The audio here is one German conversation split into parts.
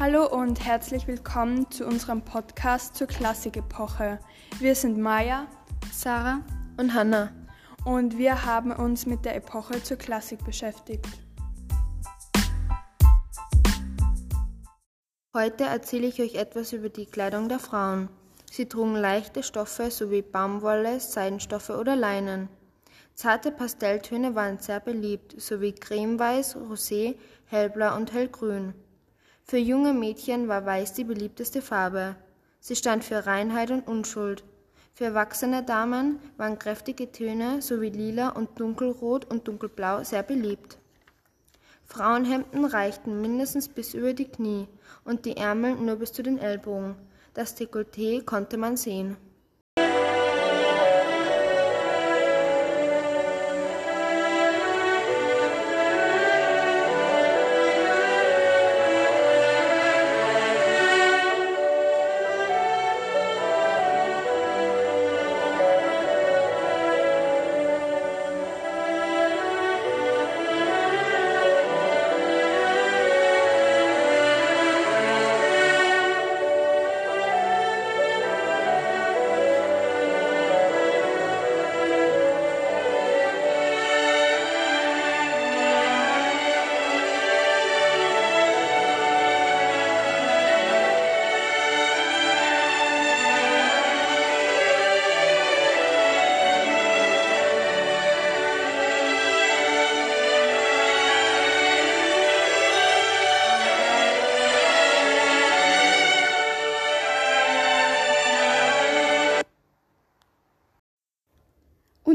Hallo und herzlich willkommen zu unserem Podcast zur Klassikepoche. Wir sind Maya, Sarah und Hannah und wir haben uns mit der Epoche zur Klassik beschäftigt. Heute erzähle ich euch etwas über die Kleidung der Frauen. Sie trugen leichte Stoffe sowie Baumwolle, Seidenstoffe oder Leinen. Zarte Pastelltöne waren sehr beliebt, sowie cremeweiß, rosé, hellblau und hellgrün. Für junge Mädchen war weiß die beliebteste Farbe. Sie stand für Reinheit und Unschuld. Für erwachsene Damen waren kräftige Töne sowie lila und dunkelrot und dunkelblau sehr beliebt. Frauenhemden reichten mindestens bis über die Knie und die Ärmel nur bis zu den Ellbogen. Das Dekolleté konnte man sehen.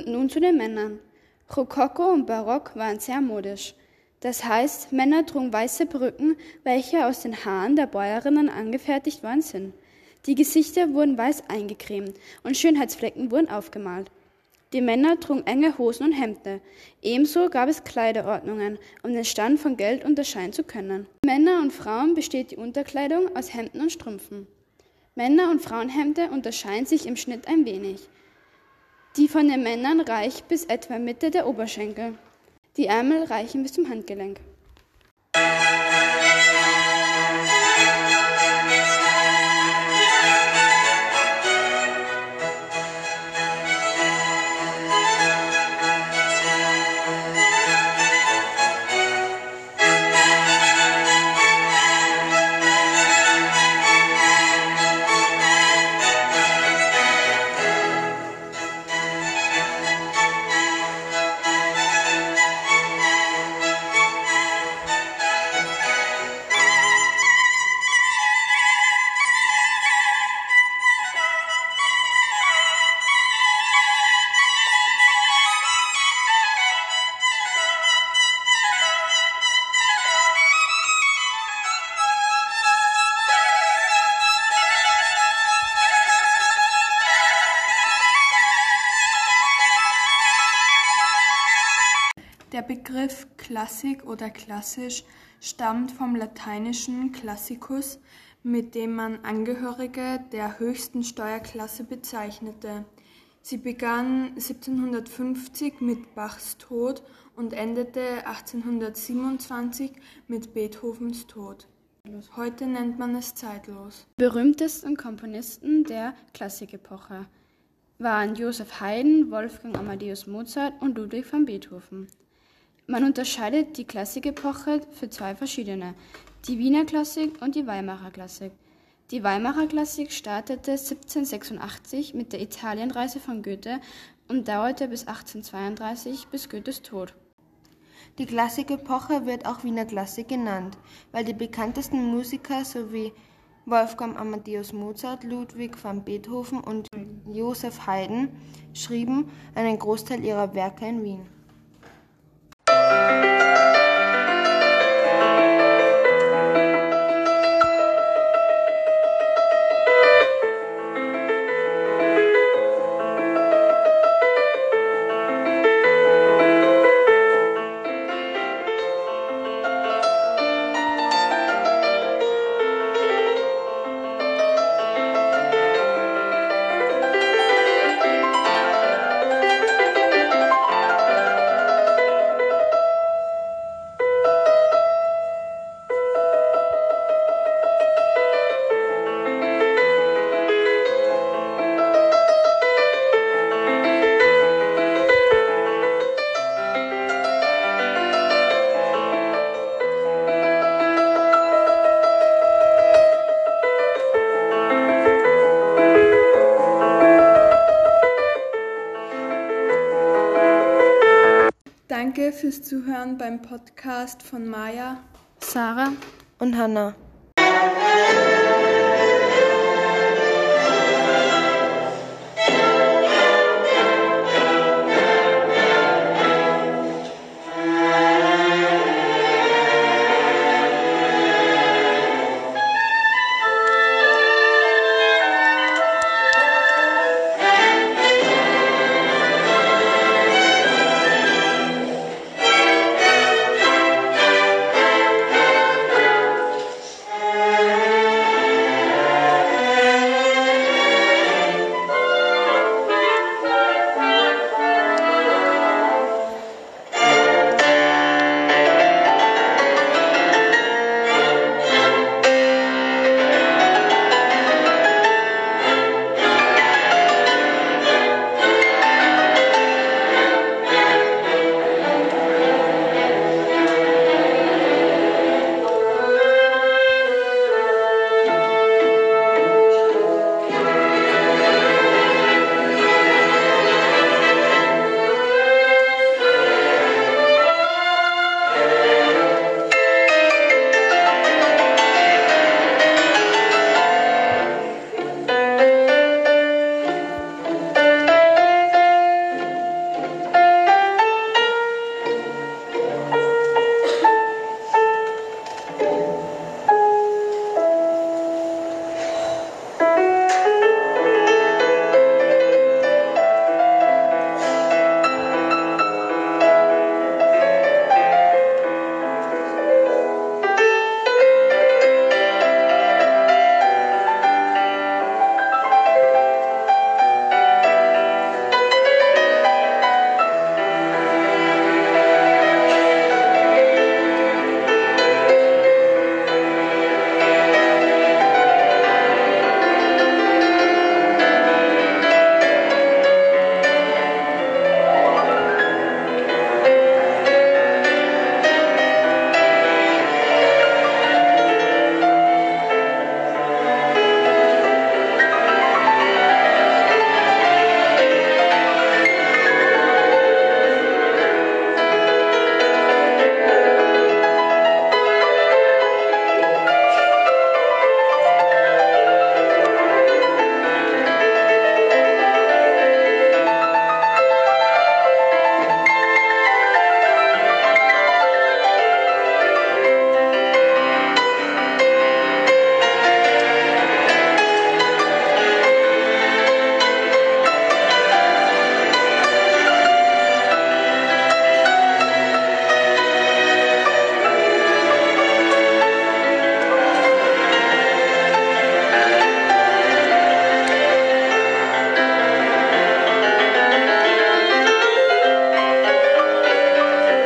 Und nun zu den Männern. Rokoko und Barock waren sehr modisch. Das heißt, Männer trugen weiße Perücken, welche aus den Haaren der Bäuerinnen angefertigt worden sind. Die Gesichter wurden weiß eingecremt und Schönheitsflecken wurden aufgemalt. Die Männer trugen enge Hosen und Hemden. Ebenso gab es Kleiderordnungen, um den Stand von Geld unterscheiden zu können. Männer und Frauen besteht die Unterkleidung aus Hemden und Strümpfen. Männer- und Frauenhemden unterscheiden sich im Schnitt ein wenig. Die von den Männern reicht bis etwa Mitte der Oberschenkel. Die Ärmel reichen bis zum Handgelenk. Begriff Klassik oder klassisch stammt vom lateinischen classicus, mit dem man Angehörige der höchsten Steuerklasse bezeichnete. Sie begann 1750 mit Bachs Tod und endete 1827 mit Beethovens Tod. Heute nennt man es zeitlos. Berühmtesten Komponisten der Klassikepoche waren Joseph Haydn, Wolfgang Amadeus Mozart und Ludwig van Beethoven. Man unterscheidet die Klassikepoche für zwei verschiedene, die Wiener Klassik und die Weimarer Klassik. Die Weimarer Klassik startete 1786 mit der Italienreise von Goethe und dauerte bis 1832 bis Goethes Tod. Die Klassikepoche wird auch Wiener Klassik genannt, weil die bekanntesten Musiker sowie Wolfgang Amadeus Mozart, Ludwig van Beethoven und Joseph Haydn schrieben einen Großteil ihrer Werke in Wien. Danke fürs Zuhören beim Podcast von Maya, Sarah und Hannah.